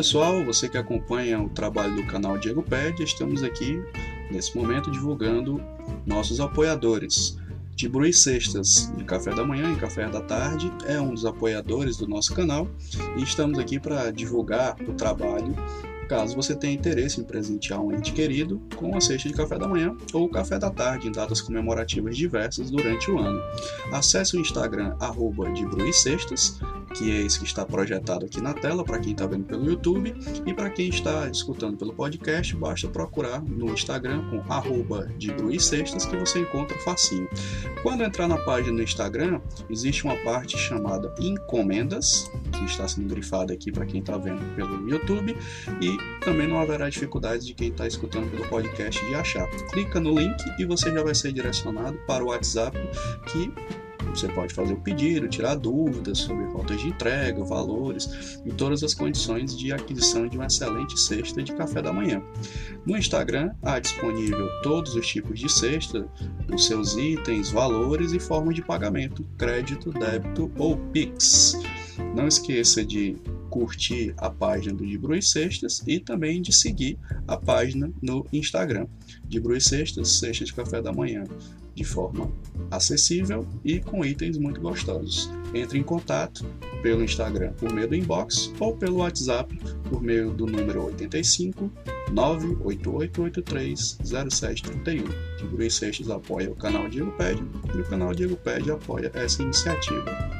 pessoal, você que acompanha o trabalho do canal Diego Ped, estamos aqui nesse momento divulgando nossos apoiadores. Tibru e Sextas, de café da manhã e café da tarde, é um dos apoiadores do nosso canal e estamos aqui para divulgar o trabalho caso você tenha interesse em presentear um ente querido com a cesta de café da manhã ou café da tarde em datas comemorativas diversas durante o ano. Acesse o Instagram arroba de Cestas, que é esse que está projetado aqui na tela para quem está vendo pelo YouTube e para quem está escutando pelo podcast, basta procurar no Instagram com arroba de Cestas que você encontra facinho. Quando entrar na página do Instagram, existe uma parte chamada encomendas, que está sendo grifada aqui para quem está vendo pelo YouTube e também não haverá dificuldades de quem está escutando pelo podcast de achar. Clica no link e você já vai ser direcionado para o WhatsApp que você pode fazer o pedido, tirar dúvidas sobre faltas de entrega, valores e todas as condições de aquisição de uma excelente cesta de café da manhã. No Instagram há disponível todos os tipos de cesta, os seus itens, valores e formas de pagamento: crédito, débito ou Pix. Não esqueça de curtir a página do De Bru Sextas e também de seguir a página no Instagram de Bru Sextas, Sexta de Café da Manhã, de forma acessível e com itens muito gostosos. Entre em contato pelo Instagram por meio do inbox ou pelo WhatsApp por meio do número 85 98883 0731. De Bru Sextas apoia o canal Diego Pede e o canal Diego Pede apoia essa iniciativa.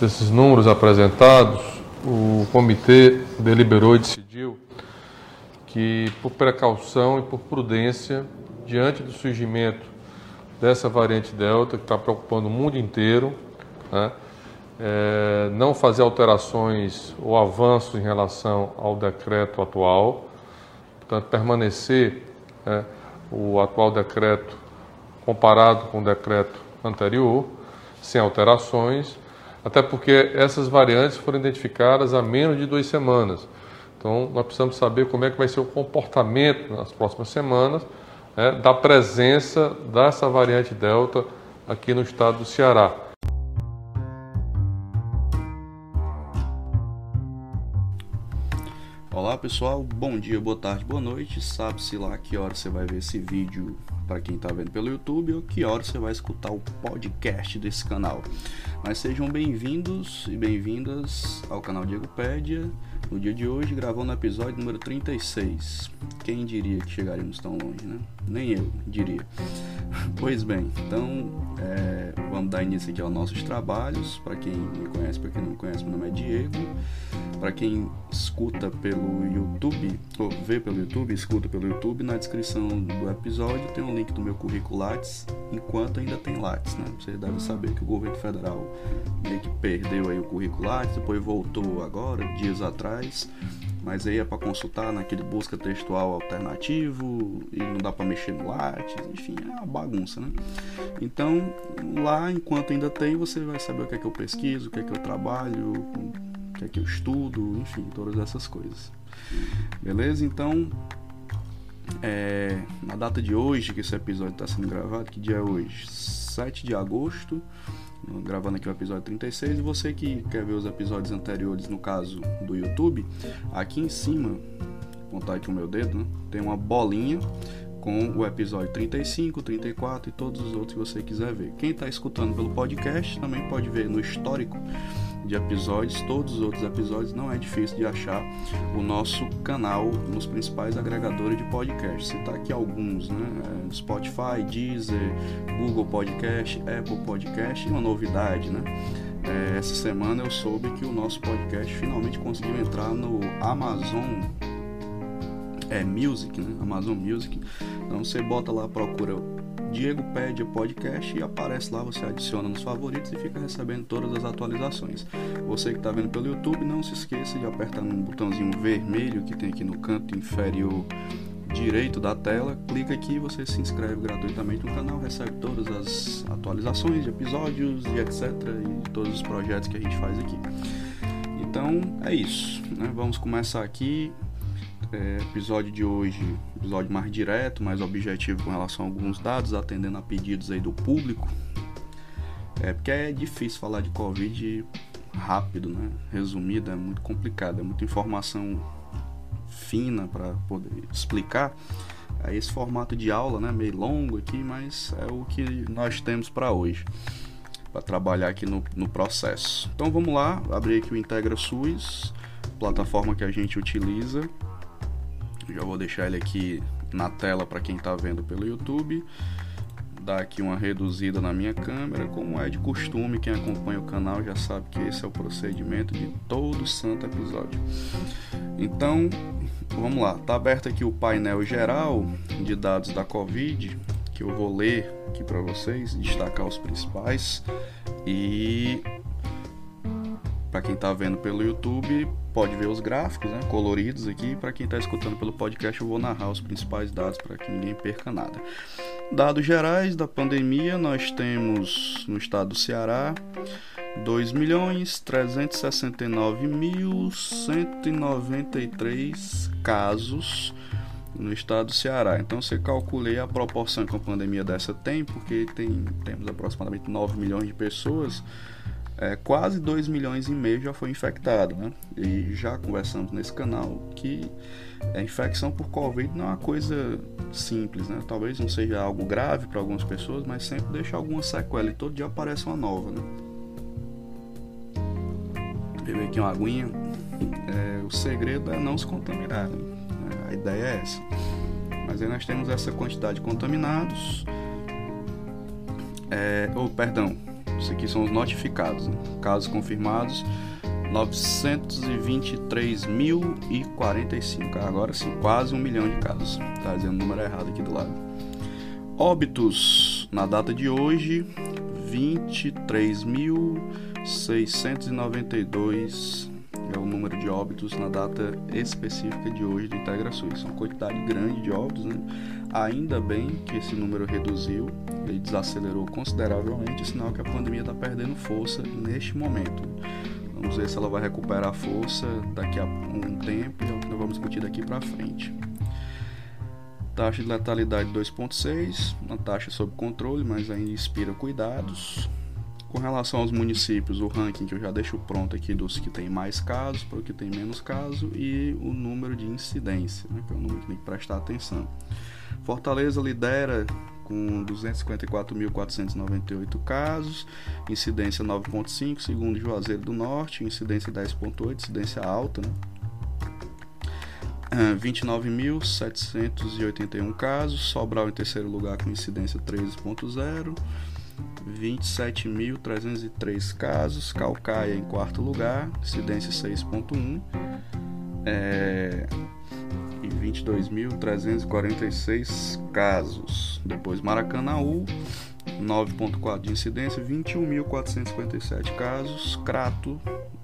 Desses números apresentados, o comitê deliberou e decidiu que, por precaução e por prudência, diante do surgimento dessa variante Delta, que está preocupando o mundo inteiro, né, é, não fazer alterações ou avanços em relação ao decreto atual, portanto, permanecer né, o atual decreto comparado com o decreto anterior, sem alterações, até porque essas variantes foram identificadas há menos de duas semanas. Então, nós precisamos saber como é que vai ser o comportamento nas próximas semanas né, da presença dessa variante Delta aqui no estado do Ceará. Olá pessoal, bom dia, boa tarde, boa noite. Sabe-se lá que hora você vai ver esse vídeo para quem está vendo pelo YouTube ou que hora você vai escutar o podcast desse canal. Mas sejam bem-vindos e bem-vindas ao canal Diego Pédia. No dia de hoje, gravando o episódio número 36. Quem diria que chegaríamos tão longe, né? Nem eu diria. Pois bem, então é, vamos dar início aqui aos nossos trabalhos. Para quem me conhece, para quem não me conhece, meu nome é Diego. Para quem escuta pelo YouTube, ou vê pelo YouTube, escuta pelo YouTube, na descrição do episódio tem um link do meu currículo Lattes, enquanto ainda tem Lattes, né? Você deve saber que o governo federal meio que perdeu aí o currículo Lattes, depois voltou agora, dias atrás, mas aí é para consultar naquele busca textual alternativo e não dá para mexer no Lattes, enfim, é uma bagunça, né? Então, lá, enquanto ainda tem, você vai saber o que é que eu pesquiso, o que é que eu trabalho, que é que eu estudo, enfim, todas essas coisas. Beleza? Então, é, na data de hoje, que esse episódio está sendo gravado, que dia é hoje? 7 de agosto, gravando aqui o episódio 36. E você que quer ver os episódios anteriores, no caso do YouTube, aqui em cima, vou contar aqui o meu dedo, né? tem uma bolinha com o episódio 35, 34 e todos os outros que você quiser ver. Quem está escutando pelo podcast também pode ver no histórico de episódios, todos os outros episódios, não é difícil de achar o nosso canal nos principais agregadores de podcast. Citar aqui alguns, né? É, Spotify, Deezer, Google Podcast, Apple Podcast, e uma novidade, né? É, essa semana eu soube que o nosso podcast finalmente conseguiu entrar no Amazon é Music, né? Amazon Music. Então você bota lá, procura Diego Pédia Podcast e aparece lá, você adiciona nos favoritos e fica recebendo todas as atualizações. Você que está vendo pelo YouTube, não se esqueça de apertar no botãozinho vermelho que tem aqui no canto inferior direito da tela, clica aqui e você se inscreve gratuitamente no canal, recebe todas as atualizações de episódios e etc. e todos os projetos que a gente faz aqui. Então é isso, né? vamos começar aqui. É, episódio de hoje, episódio mais direto, mais objetivo com relação a alguns dados, atendendo a pedidos aí do público. É porque é difícil falar de Covid rápido, né? Resumido, é muito complicado, é muita informação fina para poder explicar. Aí esse formato de aula, né, meio longo aqui, mas é o que nós temos para hoje, para trabalhar aqui no, no processo. Então vamos lá, abrir aqui o Integra SUS, plataforma que a gente utiliza. Já vou deixar ele aqui na tela para quem está vendo pelo YouTube. Dar aqui uma reduzida na minha câmera, como é de costume, quem acompanha o canal já sabe que esse é o procedimento de todo santo episódio. Então, vamos lá, tá aberto aqui o painel geral de dados da Covid, que eu vou ler aqui para vocês, destacar os principais. E para quem está vendo pelo YouTube, pode ver os gráficos né, coloridos aqui. Para quem está escutando pelo podcast, eu vou narrar os principais dados para que ninguém perca nada. Dados gerais da pandemia, nós temos no estado do Ceará 2.369.193 casos no estado do Ceará. Então você calculei a proporção que a pandemia dessa tem, porque tem, temos aproximadamente 9 milhões de pessoas é, quase 2 milhões e meio já foi infectado, né? E já conversamos nesse canal que a infecção por Covid não é uma coisa simples, né? Talvez não seja algo grave para algumas pessoas, mas sempre deixa alguma sequela e todo dia aparece uma nova, né? Beber aqui uma aguinha. É, o segredo é não se contaminar, né? A ideia é essa. Mas aí nós temos essa quantidade de contaminados. É, ou, oh, perdão, isso aqui são os notificados, né? casos confirmados 923.045. Agora sim, quase um milhão de casos. Tá dizendo o número errado aqui do lado. Óbitos na data de hoje 23.692 é o número de óbitos na data específica de hoje do IntegraSUS. Uma quantidade grande de óbitos, né? Ainda bem que esse número reduziu, ele desacelerou consideravelmente, sinal que a pandemia está perdendo força neste momento. Vamos ver se ela vai recuperar força daqui a um tempo e é o que nós vamos discutir daqui para frente. Taxa de letalidade 2,6, uma taxa sob controle, mas ainda inspira cuidados. Com relação aos municípios, o ranking que eu já deixo pronto aqui dos que tem mais casos para o que tem menos casos e o número de incidência, né, que é o número que tem que prestar atenção. Fortaleza lidera com 254.498 casos, incidência 9.5, segundo Juazeiro do Norte, incidência 10.8, incidência alta, né? 29.781 casos, Sobral em terceiro lugar com incidência 13.0, 27.303 casos, Calcaia em quarto lugar, incidência 6.1 é, 22.346 casos. Depois Maracanaú, 9.4 de incidência, 21.457 casos, Crato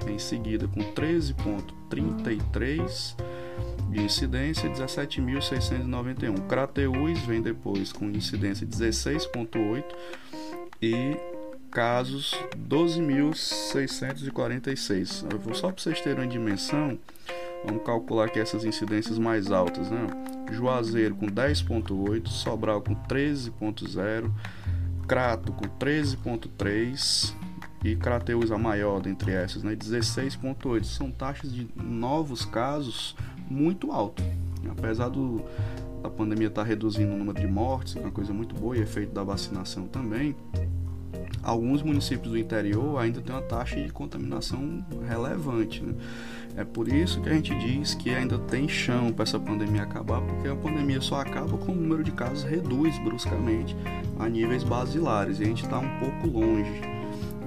em seguida com 13.33 de incidência, 17.691. Crateús vem depois com incidência 16.8 e casos 12.646. Só para vocês terem uma dimensão, vamos calcular aqui essas incidências mais altas, né? Juazeiro com 10.8, Sobral com 13.0, Crato com 13.3 e Crateus a maior dentre essas, né? 16.8. São taxas de novos casos muito altas. Apesar do, da pandemia estar tá reduzindo o número de mortes, que é uma coisa muito boa, e efeito da vacinação também, alguns municípios do interior ainda tem uma taxa de contaminação relevante. Né? É por isso que a gente diz que ainda tem chão para essa pandemia acabar, porque a pandemia só acaba quando o número de casos reduz bruscamente a níveis basilares e a gente está um pouco longe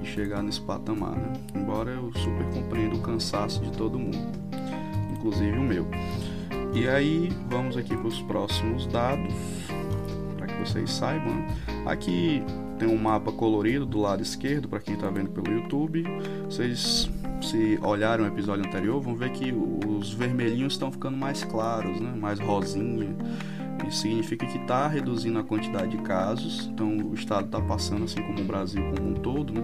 de chegar nesse patamar. Né? Embora eu super compreenda o cansaço de todo mundo, inclusive o meu. E aí vamos aqui para os próximos dados, para que vocês saibam. Aqui tem um mapa colorido do lado esquerdo para quem está vendo pelo YouTube. Vocês se olharem o episódio anterior vão ver que os vermelhinhos estão ficando mais claros, né? mais rosinha. Isso significa que está reduzindo a quantidade de casos. Então o estado está passando, assim como o Brasil como um todo, né?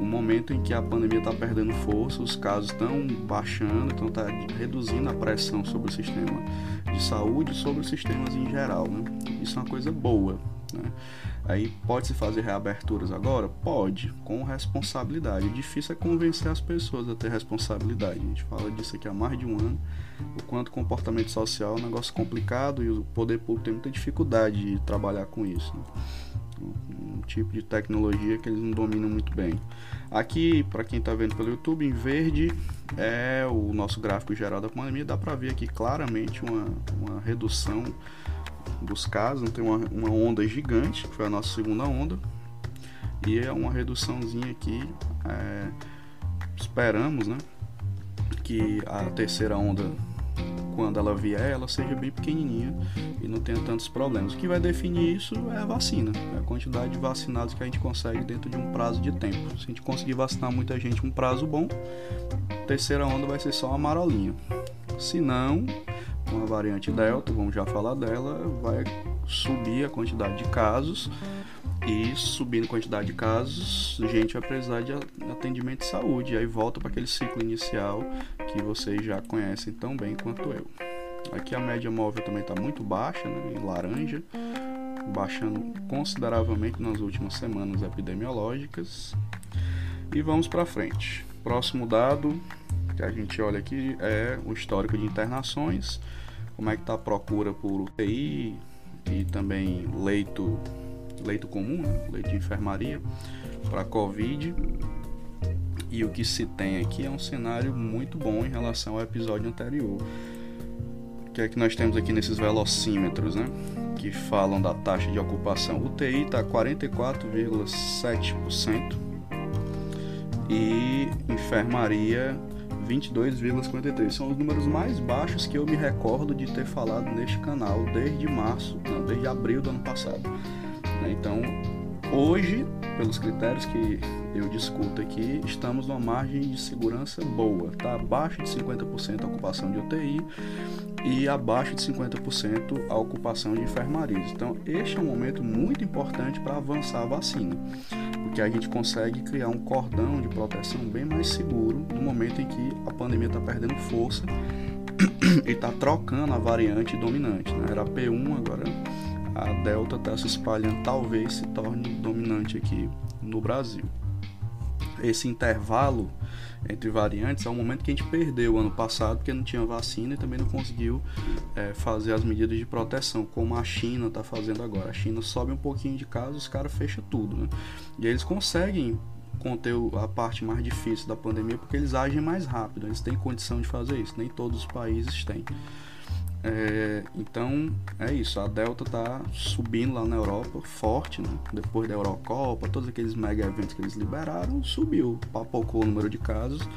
um momento em que a pandemia está perdendo força, os casos estão baixando, então está reduzindo a pressão sobre o sistema de saúde, sobre os sistemas em geral. Né? Isso é uma coisa boa. Né? Aí pode-se fazer reaberturas agora? Pode, com responsabilidade. O difícil é convencer as pessoas a ter responsabilidade. A gente fala disso aqui há mais de um ano. O quanto comportamento social é um negócio complicado e o poder público tem muita dificuldade de trabalhar com isso. Né? Um tipo de tecnologia que eles não dominam muito bem. Aqui, para quem está vendo pelo YouTube, em verde é o nosso gráfico geral da pandemia. Dá para ver aqui claramente uma, uma redução dos casos, tem uma, uma onda gigante, que foi a nossa segunda onda, e é uma reduçãozinha aqui. É, esperamos né, que a terceira onda, quando ela vier, ela seja bem pequenininha e não tenha tantos problemas. O que vai definir isso é a vacina, é a quantidade de vacinados que a gente consegue dentro de um prazo de tempo. Se a gente conseguir vacinar muita gente um prazo bom, terceira onda vai ser só uma marolinha. Se não, com a variante Delta, vamos já falar dela, vai subir a quantidade de casos e subindo a quantidade de casos, a gente vai precisar de atendimento de saúde. E aí volta para aquele ciclo inicial que vocês já conhecem tão bem quanto eu. Aqui a média móvel também está muito baixa, né, em laranja, baixando consideravelmente nas últimas semanas epidemiológicas. E vamos para frente. Próximo dado que a gente olha aqui é o histórico de internações como é que está a procura por UTI e também leito, leito comum, né? leito de enfermaria para Covid. E o que se tem aqui é um cenário muito bom em relação ao episódio anterior. O que é que nós temos aqui nesses velocímetros, né? Que falam da taxa de ocupação. UTI está 44,7% e enfermaria 22,53. São os números mais baixos que eu me recordo de ter falado neste canal desde março, não, desde abril do ano passado. Né? Então, hoje, pelos critérios que eu discuto aqui, estamos numa margem de segurança boa. Está abaixo de 50% a ocupação de UTI e abaixo de 50% a ocupação de enfermarias. Então, este é um momento muito importante para avançar a vacina porque a gente consegue criar um cordão de proteção bem mais seguro no momento em que a pandemia está perdendo força e está trocando a variante dominante. Né? Era P1, agora a Delta está se espalhando, talvez se torne dominante aqui no Brasil. Esse intervalo entre variantes é um momento que a gente perdeu ano passado porque não tinha vacina e também não conseguiu é, fazer as medidas de proteção como a China está fazendo agora. A China sobe um pouquinho de casos, os caras fecham tudo, né? E eles conseguem conter a parte mais difícil da pandemia porque eles agem mais rápido, eles têm condição de fazer isso, nem todos os países têm. É, então é isso, a Delta tá subindo lá na Europa forte, né? depois da Eurocopa, todos aqueles mega eventos que eles liberaram, subiu, papocou o número de casos.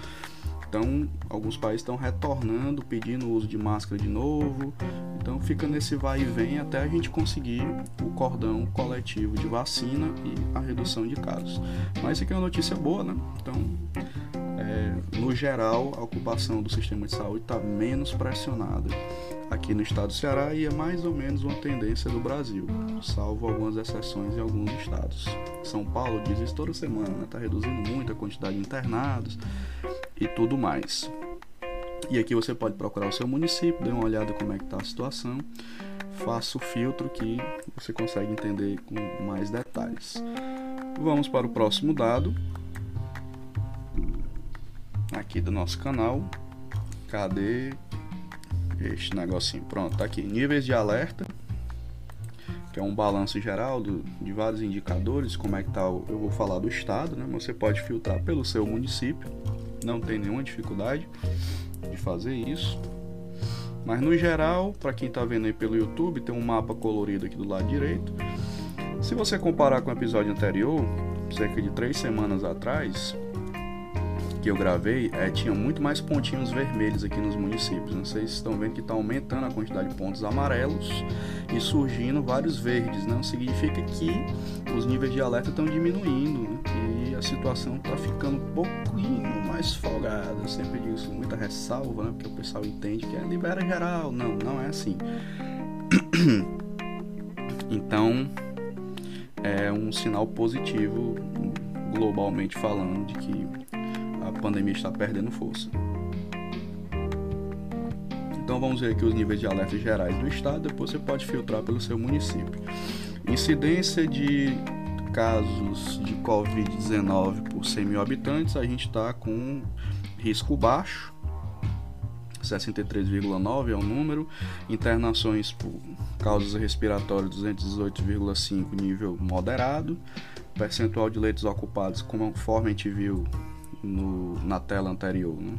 Então, alguns países estão retornando, pedindo o uso de máscara de novo. Então, fica nesse vai e vem até a gente conseguir o cordão coletivo de vacina e a redução de casos. Mas isso aqui é uma notícia boa, né? Então, é, no geral, a ocupação do sistema de saúde está menos pressionada aqui no estado do Ceará e é mais ou menos uma tendência do Brasil, salvo algumas exceções em alguns estados. São Paulo diz isso toda semana, está né? reduzindo muito a quantidade de internados e tudo mais. E aqui você pode procurar o seu município, dê uma olhada como é que está a situação, faça o filtro que você consegue entender com mais detalhes. Vamos para o próximo dado aqui do nosso canal. Cadê este negocinho? Pronto, tá aqui. Níveis de alerta, que é um balanço geral do, de vários indicadores, como é que tá, o, eu vou falar do estado, né? Você pode filtrar pelo seu município, não tem nenhuma dificuldade de fazer isso. Mas no geral, para quem está vendo aí pelo YouTube, tem um mapa colorido aqui do lado direito. Se você comparar com o episódio anterior, cerca de três semanas atrás, que eu gravei, é, tinha muito mais pontinhos vermelhos aqui nos municípios. Se estão vendo que está aumentando a quantidade de pontos amarelos e surgindo vários verdes. Não significa que os níveis de alerta estão diminuindo né? e a situação está ficando um pouquinho mais folgada. Eu sempre digo isso, muita ressalva, né? porque o pessoal entende que é libera geral. Não, não é assim. Então, é um sinal positivo globalmente falando de que a pandemia está perdendo força. Então vamos ver aqui os níveis de alerta gerais do estado, depois você pode filtrar pelo seu município. Incidência de casos de Covid-19 por 100 mil habitantes, a gente está com risco baixo, 63,9 é o número, internações por causas respiratórias 218,5 nível moderado, percentual de leitos ocupados conforme a gente viu no, na tela anterior, né?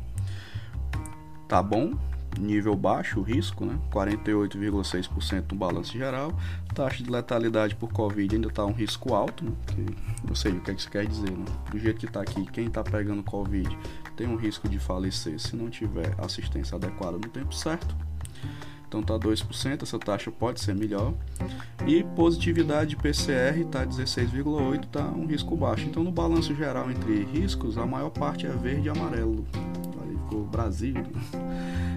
tá bom, nível baixo risco, né? 48,6% no balanço geral, taxa de letalidade por Covid ainda está um risco alto, né? que não sei o que, é que isso quer dizer, né? do jeito que está aqui, quem está pegando Covid tem um risco de falecer se não tiver assistência adequada no tempo certo. Então tá 2%, essa taxa pode ser melhor. E positividade de PCR tá 16,8, tá um risco baixo. Então no balanço geral entre riscos, a maior parte é verde e amarelo. Brasil.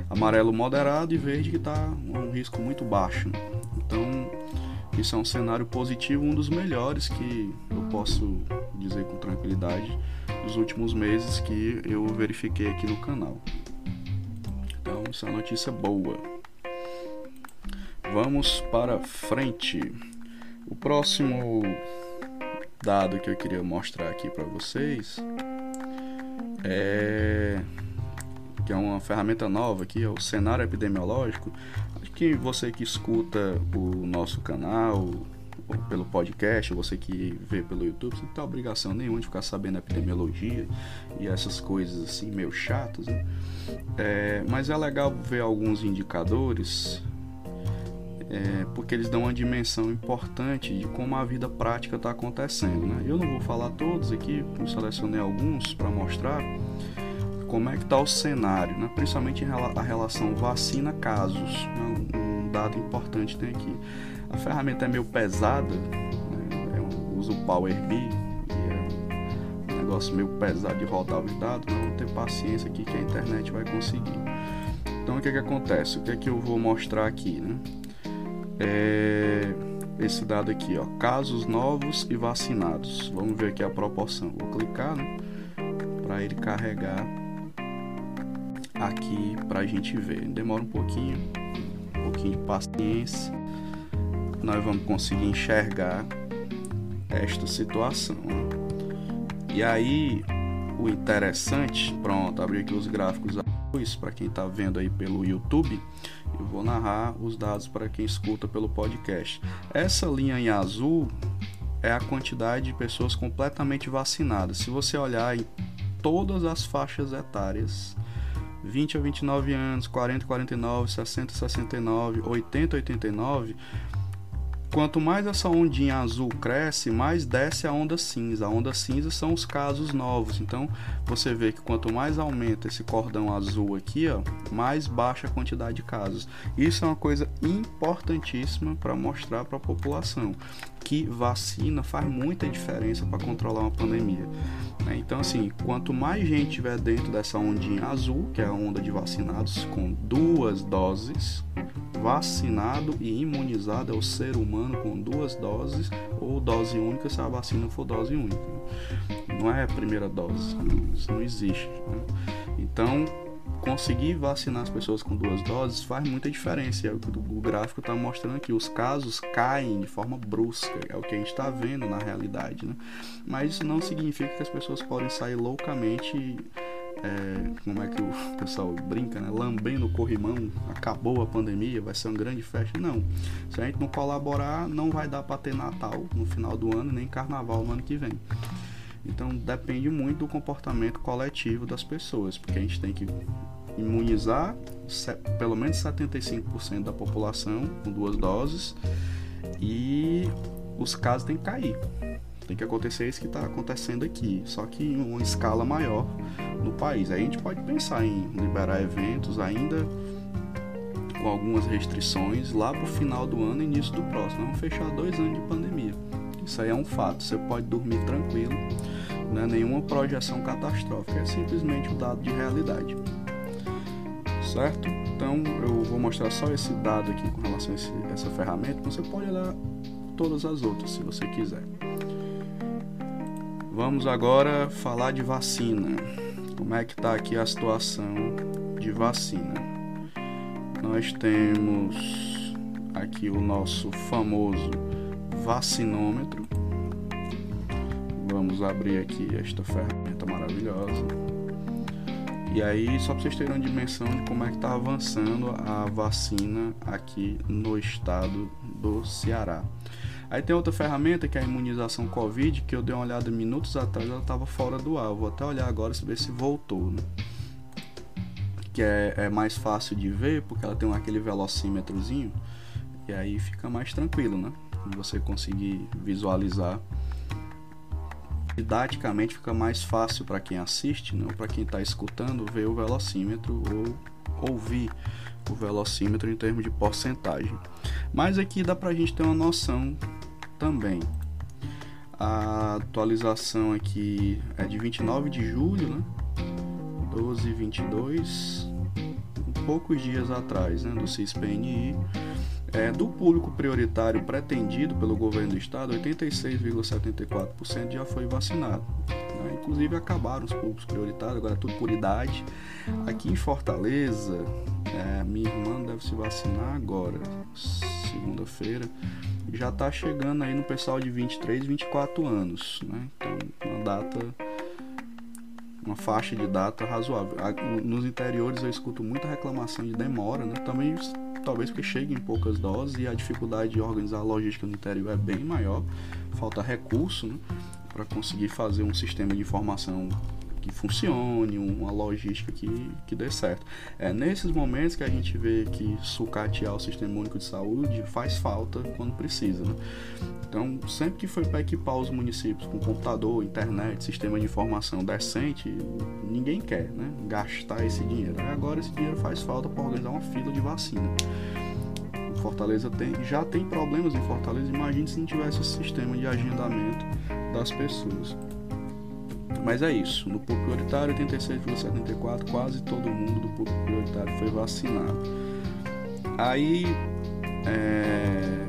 Amarelo moderado e verde que tá um risco muito baixo. Então isso é um cenário positivo, um dos melhores que eu posso dizer com tranquilidade dos últimos meses que eu verifiquei aqui no canal. Então, isso é uma notícia boa. Vamos para frente. O próximo dado que eu queria mostrar aqui para vocês é que é uma ferramenta nova aqui, é o cenário epidemiológico. Acho que você que escuta o nosso canal pelo podcast, você que vê pelo YouTube, você não tem obrigação nenhuma de ficar sabendo epidemiologia e essas coisas assim meio chatas, né? é, mas é legal ver alguns indicadores é, porque eles dão uma dimensão importante de como a vida prática está acontecendo. Né? Eu não vou falar todos aqui, selecionei alguns para mostrar como é que está o cenário, né? principalmente a relação vacina-casos. Né? Um dado importante tem aqui. A ferramenta é meio pesada, né? eu uso o Power BI, e é um negócio meio pesado de rodar os dados, mas vou ter paciência aqui que a internet vai conseguir. Então o que, é que acontece? O que é que eu vou mostrar aqui? Né? é esse dado aqui, ó, casos novos e vacinados. Vamos ver aqui a proporção. Vou clicar, né, para ele carregar aqui para a gente ver. Demora um pouquinho, um pouquinho de paciência. Nós vamos conseguir enxergar esta situação. E aí, o interessante, pronto, abri aqui os gráficos para quem está vendo aí pelo YouTube, eu vou narrar os dados para quem escuta pelo podcast. Essa linha em azul é a quantidade de pessoas completamente vacinadas. Se você olhar em todas as faixas etárias, 20 a 29 anos, 40 a 49, 60 a 69, 80 a 89, Quanto mais essa ondinha azul cresce, mais desce a onda cinza. A onda cinza são os casos novos. Então, você vê que quanto mais aumenta esse cordão azul aqui, ó, mais baixa a quantidade de casos. Isso é uma coisa importantíssima para mostrar para a população que vacina faz muita diferença para controlar uma pandemia. Né? Então, assim, quanto mais gente tiver dentro dessa ondinha azul, que é a onda de vacinados com duas doses, vacinado e imunizado é o ser humano com duas doses ou dose única se a vacina for dose única. Não é a primeira dose, isso não existe. Né? Então, conseguir vacinar as pessoas com duas doses faz muita diferença. É o que o gráfico está mostrando aqui. Os casos caem de forma brusca, é o que a gente está vendo na realidade. Né? Mas isso não significa que as pessoas podem sair loucamente. É, como é que o pessoal brinca, né? Lambendo o corrimão, acabou a pandemia, vai ser uma grande festa. Não. Se a gente não colaborar, não vai dar para ter Natal no final do ano, nem Carnaval no ano que vem. Então depende muito do comportamento coletivo das pessoas, porque a gente tem que imunizar pelo menos 75% da população com duas doses e os casos têm que cair. Tem que acontecer isso que está acontecendo aqui, só que em uma escala maior no país. Aí a gente pode pensar em liberar eventos ainda com algumas restrições lá para o final do ano e início do próximo. Vamos fechar dois anos de pandemia. Isso aí é um fato. Você pode dormir tranquilo, não é nenhuma projeção catastrófica, é simplesmente um dado de realidade. Certo? Então eu vou mostrar só esse dado aqui com relação a esse, essa ferramenta. Você pode olhar todas as outras se você quiser. Vamos agora falar de vacina. Como é que está aqui a situação de vacina? Nós temos aqui o nosso famoso vacinômetro. Vamos abrir aqui esta ferramenta maravilhosa. E aí, só para vocês terem uma dimensão de como é que está avançando a vacina aqui no estado do Ceará. Aí tem outra ferramenta que é a imunização Covid, que eu dei uma olhada minutos atrás, ela estava fora do ar. Vou até olhar agora se ver se voltou, né? Que é, é mais fácil de ver porque ela tem aquele velocímetrozinho e aí fica mais tranquilo, né? Você conseguir visualizar didaticamente fica mais fácil para quem assiste, né? para quem está escutando, ver o velocímetro ou ouvir o velocímetro em termos de porcentagem. Mas aqui dá para a gente ter uma noção também. A atualização aqui é de 29 de julho, né? 12 22, poucos dias atrás, né, do CISPNI. É, do público prioritário pretendido pelo governo do estado, 86,74% já foi vacinado. Né? Inclusive acabaram os públicos prioritários, agora é tudo por idade. Aqui em Fortaleza, é, minha irmã deve se vacinar agora, segunda-feira. Já está chegando aí no pessoal de 23, 24 anos. Né? Então, uma data uma faixa de data razoável. Nos interiores eu escuto muita reclamação de demora, né? Também talvez porque chegue em poucas doses e a dificuldade de organizar a logística no interior é bem maior, falta recurso, né? Para conseguir fazer um sistema de informação que funcione, uma logística que, que dê certo. É nesses momentos que a gente vê que sucatear o Sistema Único de Saúde faz falta quando precisa. Né? Então, sempre que foi para equipar os municípios com computador, internet, sistema de informação decente, ninguém quer né? gastar esse dinheiro. Agora esse dinheiro faz falta para organizar uma fila de vacina. Fortaleza tem, já tem problemas em Fortaleza. Imagine se não tivesse esse sistema de agendamento das pessoas. Mas é isso. No público prioritário, 86,74%, quase todo mundo do público prioritário foi vacinado. Aí, é...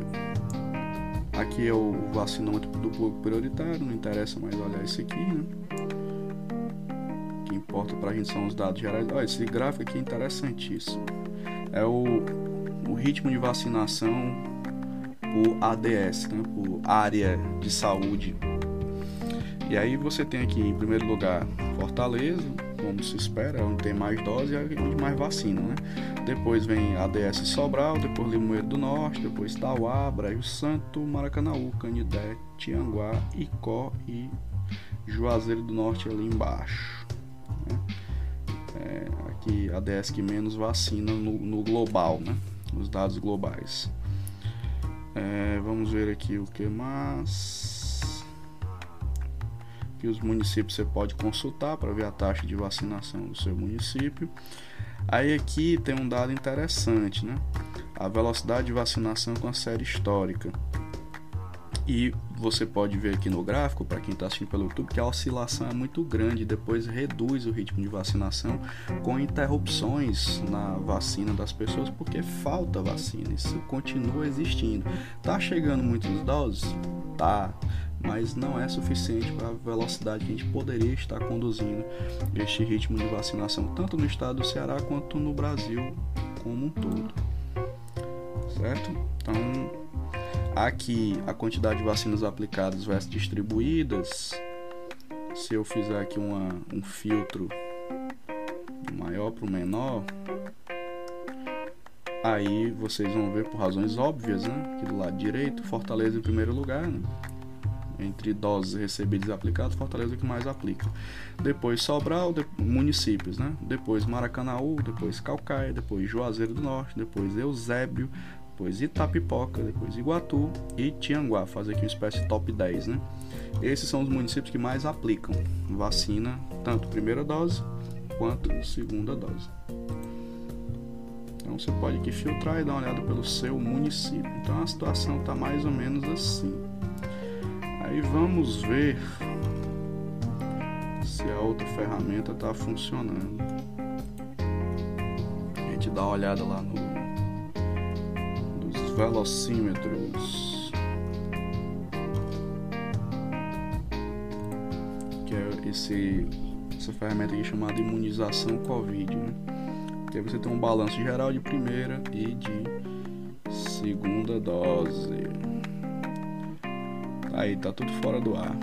aqui é o vacinômetro do público prioritário, não interessa mais olhar esse aqui, né? O que importa pra gente são os dados gerais. Olha, esse gráfico aqui é interessantíssimo. É o, o ritmo de vacinação por ADS, né? por área de saúde e aí você tem aqui em primeiro lugar Fortaleza, como se espera, é onde tem mais dose e é mais vacina, né? Depois vem ADS Sobral, depois Limoeiro do Norte, depois Tauá, Brejo Santo, Maracanaú, Canidé, Tianguá, Icó e Juazeiro do Norte ali embaixo. Né? É, aqui ADS que menos vacina no, no global, né? Os dados globais. É, vamos ver aqui o que mais que os municípios você pode consultar para ver a taxa de vacinação do seu município. Aí aqui tem um dado interessante, né? A velocidade de vacinação com a série histórica. E você pode ver aqui no gráfico, para quem está assistindo pelo YouTube, que a oscilação é muito grande, depois reduz o ritmo de vacinação com interrupções na vacina das pessoas, porque falta vacina, isso continua existindo. Tá chegando muitas doses? Tá mas não é suficiente para a velocidade que a gente poderia estar conduzindo este ritmo de vacinação, tanto no estado do Ceará quanto no Brasil como um todo. Certo? Então, aqui a quantidade de vacinas aplicadas versus distribuídas. Se eu fizer aqui uma, um filtro maior para o menor, aí vocês vão ver por razões óbvias, né? Aqui do lado direito, Fortaleza em primeiro lugar, né? Entre doses recebidas e aplicadas, Fortaleza é que mais aplica. Depois Sobral, de, municípios, né? Depois Maracanaú, depois Calcaia, depois Juazeiro do Norte, depois Eusébio, depois Itapipoca, depois Iguatu e Tianguá. Fazer aqui uma espécie de top 10, né? Esses são os municípios que mais aplicam vacina, tanto primeira dose quanto segunda dose. Então você pode aqui filtrar e dar uma olhada pelo seu município. Então a situação está mais ou menos assim. Aí vamos ver se a outra ferramenta está funcionando. A gente dá uma olhada lá no dos velocímetros. Que é esse, essa ferramenta aqui chamada imunização Covid. Né? Que você tem um balanço geral de primeira e de segunda dose. Aí tá tudo fora do ar.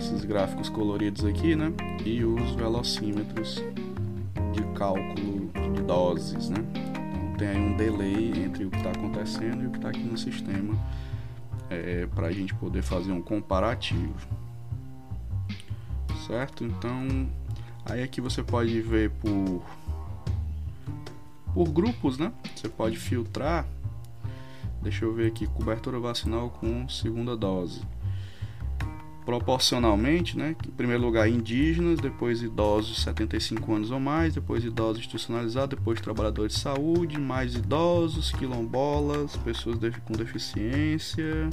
Esses gráficos coloridos aqui, né? E os velocímetros de cálculo de doses, né? Então tem aí um delay entre o que está acontecendo e o que está aqui no sistema é, para a gente poder fazer um comparativo, certo? Então aí aqui você pode ver por por grupos, né? Você pode filtrar. Deixa eu ver aqui, cobertura vacinal com segunda dose. Proporcionalmente, né? Em primeiro lugar, indígenas, depois idosos de 75 anos ou mais, depois idosos institucionalizados, depois trabalhadores de saúde, mais idosos, quilombolas, pessoas com deficiência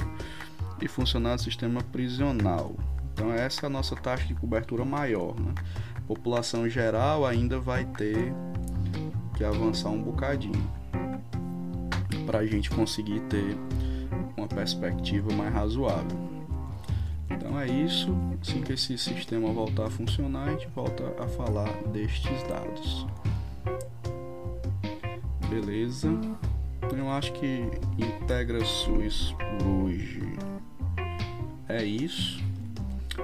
e funcionários do sistema prisional. Então essa é a nossa taxa de cobertura maior, né? população geral ainda vai ter que avançar um bocadinho para a gente conseguir ter uma perspectiva mais razoável. Então é isso. Assim que esse sistema voltar a funcionar, a gente volta a falar destes dados. Beleza. Eu acho que Integra SUS hoje é isso.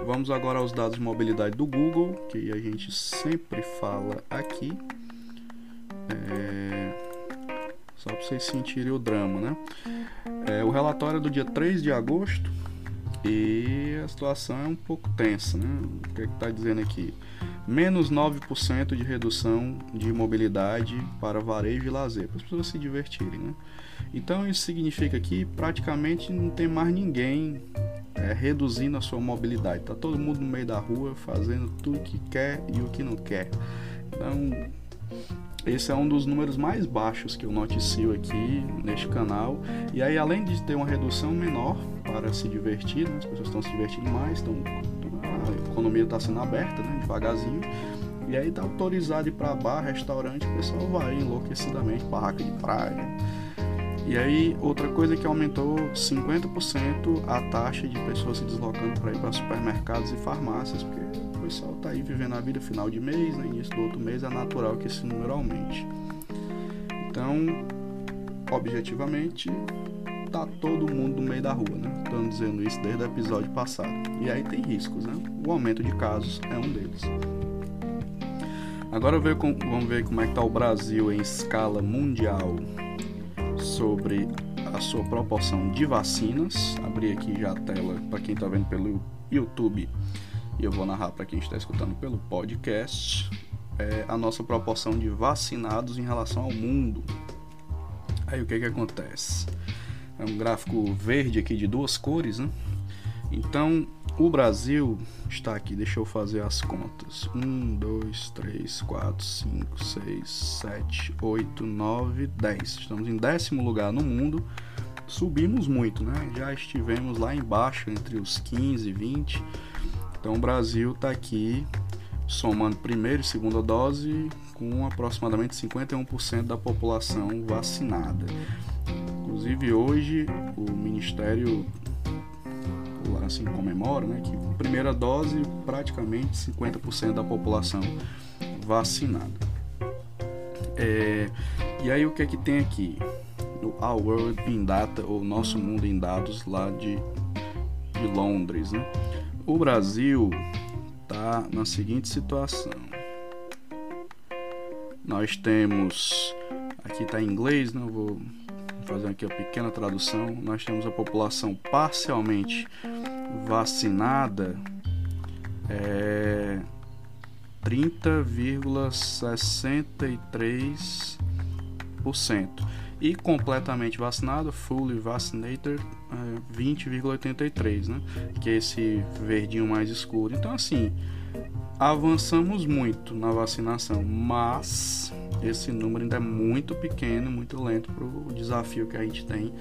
Vamos agora aos dados de mobilidade do Google, que a gente sempre fala aqui. É... Só para vocês sentirem o drama, né? É, o relatório é do dia 3 de agosto e a situação é um pouco tensa, né? O que é está dizendo aqui? Menos 9% de redução de mobilidade para varejo e lazer, para as pessoas se divertirem, né? Então isso significa que praticamente não tem mais ninguém é, reduzindo a sua mobilidade. Tá todo mundo no meio da rua fazendo tudo que quer e o que não quer. Então esse é um dos números mais baixos que eu noticio aqui neste canal. E aí, além de ter uma redução menor para se divertir, né? as pessoas estão se divertindo mais, estão, a economia está sendo aberta né? devagarzinho. E aí está autorizado ir para bar, restaurante, o pessoal vai enlouquecidamente, barraca de praia. E aí, outra coisa que aumentou 50% a taxa de pessoas se deslocando para ir para supermercados e farmácias, porque pessoal está aí vivendo a vida final de mês, né? início do outro mês, é natural que esse número aumente. Então, objetivamente, tá todo mundo no meio da rua, né? Estamos dizendo isso desde o episódio passado. E aí tem riscos, né? O aumento de casos é um deles. Agora vamos ver como é que está o Brasil em escala mundial sobre a sua proporção de vacinas. Abri aqui já a tela para quem está vendo pelo YouTube e eu vou narrar para quem está escutando pelo podcast é a nossa proporção de vacinados em relação ao mundo. Aí o que que acontece? É um gráfico verde aqui de duas cores, né? Então o Brasil está aqui, deixa eu fazer as contas. 1, 2, 3, 4, 5, 6, 7, 8, 9, 10. Estamos em décimo lugar no mundo. Subimos muito, né? Já estivemos lá embaixo, entre os 15 e 20 então o Brasil está aqui somando primeira e segunda dose com aproximadamente 51% da população vacinada. Inclusive hoje o Ministério assim comemora, né, que primeira dose praticamente 50% da população vacinada. É, e aí o que é que tem aqui? No Our World in Data, ou Nosso Mundo em Dados lá de, de Londres, né? O Brasil está na seguinte situação. Nós temos, aqui está em inglês, não né? vou fazer aqui a pequena tradução. Nós temos a população parcialmente vacinada, é 30,63% e completamente vacinado, fully vaccinated, 20,83, é, né? Que é esse verdinho mais escuro. Então, assim, avançamos muito na vacinação, mas esse número ainda é muito pequeno, muito lento para o desafio que a gente tem.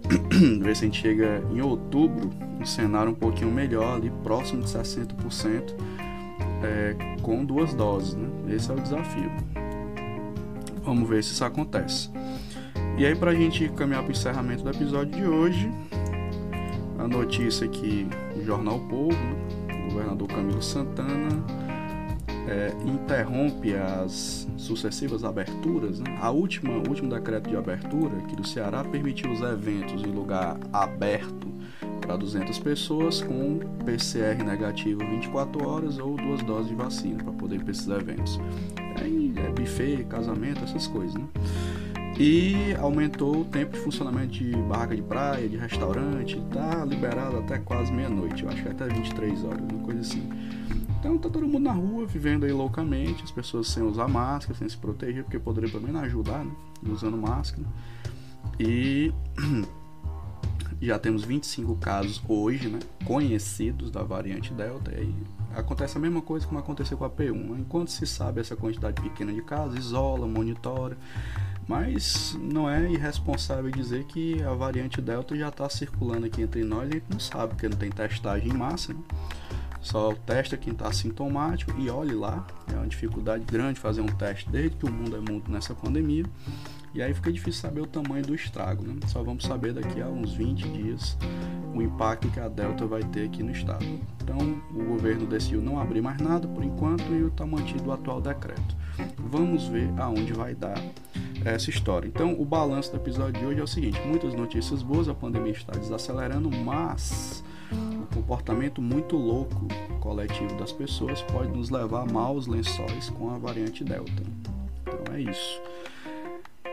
Ver se a gente chega em outubro, um cenário um pouquinho melhor, ali próximo de 60%, é, com duas doses. Né? Esse é o desafio. Vamos ver se isso acontece. E aí, para a gente caminhar para o encerramento do episódio de hoje, a notícia aqui do Jornal Povo, o governador Camilo Santana é, interrompe as sucessivas aberturas. Né? A última, o último decreto de abertura aqui do Ceará permitiu os eventos em lugar aberto para 200 pessoas com PCR negativo 24 horas ou duas doses de vacina para poder ir para esses eventos. Aí é buffet, casamento, essas coisas. Né? E aumentou o tempo de funcionamento de barraca de praia, de restaurante, tá liberado até quase meia-noite, eu acho que até 23 horas, uma coisa assim. Então tá todo mundo na rua, vivendo aí loucamente, as pessoas sem usar máscara, sem se proteger, porque poderia menos ajudar, né? Usando máscara. E já temos 25 casos hoje, né? Conhecidos da variante Delta. E acontece a mesma coisa como aconteceu com a P1. Né? Enquanto se sabe essa quantidade pequena de casos, isola, monitora. Mas não é irresponsável dizer que a variante Delta já está circulando aqui entre nós e a gente não sabe, porque não tem testagem em massa. Né? Só testa quem está sintomático e olhe lá. É uma dificuldade grande fazer um teste desde que o mundo é mundo nessa pandemia. E aí fica difícil saber o tamanho do estrago. Né? Só vamos saber daqui a uns 20 dias o impacto que a Delta vai ter aqui no estado. Então o governo decidiu não abrir mais nada por enquanto e está mantido o atual decreto. Vamos ver aonde vai dar essa história. Então, o balanço do episódio de hoje é o seguinte: muitas notícias boas, a pandemia está desacelerando, mas o comportamento muito louco coletivo das pessoas pode nos levar a maus lençóis com a variante Delta. Então é isso.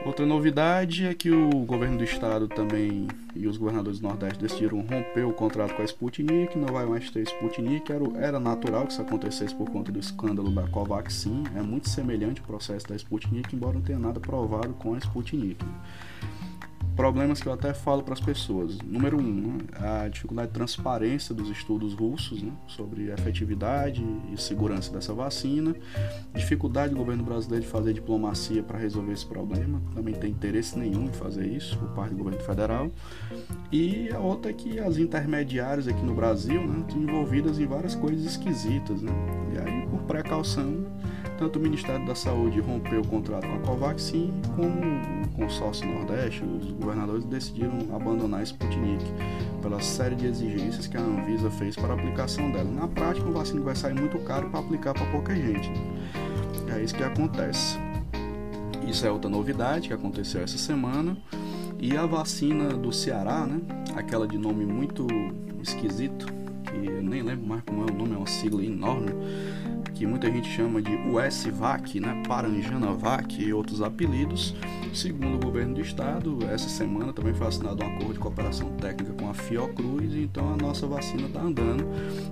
Outra novidade é que o governo do estado também e os governadores do Nordeste decidiram romper o contrato com a Sputnik, não vai mais ter Sputnik, era, natural que isso acontecesse por conta do escândalo da Covaxin, é muito semelhante o processo da Sputnik, embora não tenha nada provado com a Sputnik problemas que eu até falo para as pessoas. Número um, né, a dificuldade de transparência dos estudos russos né, sobre efetividade e segurança dessa vacina. Dificuldade do governo brasileiro de fazer diplomacia para resolver esse problema. Também tem interesse nenhum em fazer isso por parte do governo federal. E a outra é que as intermediárias aqui no Brasil né, estão envolvidas em várias coisas esquisitas. Né? E aí, por precaução, tanto o Ministério da Saúde rompeu o contrato com a Covaxin, como o consórcio Nordeste, os governadores decidiram abandonar Sputnik pela série de exigências que a Anvisa fez para a aplicação dela. Na prática, o vacina vai sair muito caro para aplicar para pouca gente. É isso que acontece. Isso é outra novidade que aconteceu essa semana. E a vacina do Ceará, né? Aquela de nome muito esquisito, que eu nem lembro mais como é o nome, é uma sigla enorme que muita gente chama de USVAC, né, Paranjanavac e outros apelidos. Segundo o governo do estado, essa semana também foi assinado um acordo de cooperação técnica com a Fiocruz, então a nossa vacina está andando.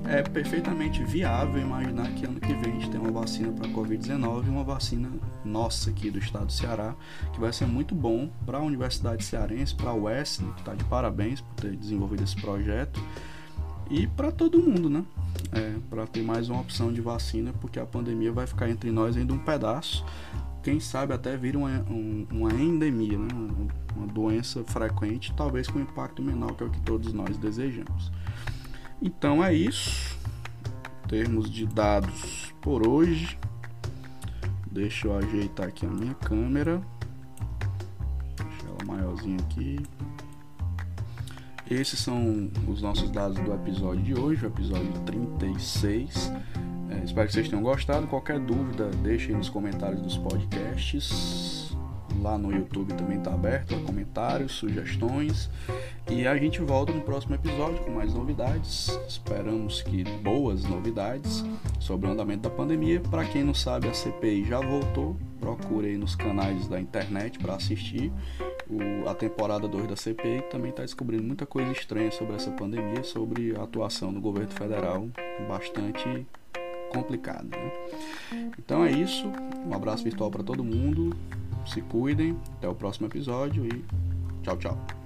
É perfeitamente viável imaginar que ano que vem a gente tem uma vacina para a Covid-19 e uma vacina nossa aqui do estado do Ceará, que vai ser muito bom para a Universidade Cearense, para a UES, que está de parabéns por ter desenvolvido esse projeto e para todo mundo, né? É, para ter mais uma opção de vacina, porque a pandemia vai ficar entre nós ainda um pedaço. Quem sabe até vir uma, um, uma endemia, né? uma doença frequente, talvez com impacto menor, que é o que todos nós desejamos. Então é isso. Termos de dados por hoje. Deixa eu ajeitar aqui a minha câmera. Deixa ela maiorzinha aqui. Esses são os nossos dados do episódio de hoje, o episódio 36. É, espero que vocês tenham gostado. Qualquer dúvida, deixem nos comentários dos podcasts. Lá no YouTube também está aberto comentários, sugestões. E a gente volta no próximo episódio com mais novidades. Esperamos que boas novidades sobre o andamento da pandemia. Para quem não sabe, a CPI já voltou. Procure aí nos canais da internet para assistir o, a temporada 2 da CPI também está descobrindo muita coisa estranha sobre essa pandemia, sobre a atuação do governo federal, bastante complicada. Né? Então é isso. Um abraço virtual para todo mundo. Se cuidem. Até o próximo episódio e tchau, tchau.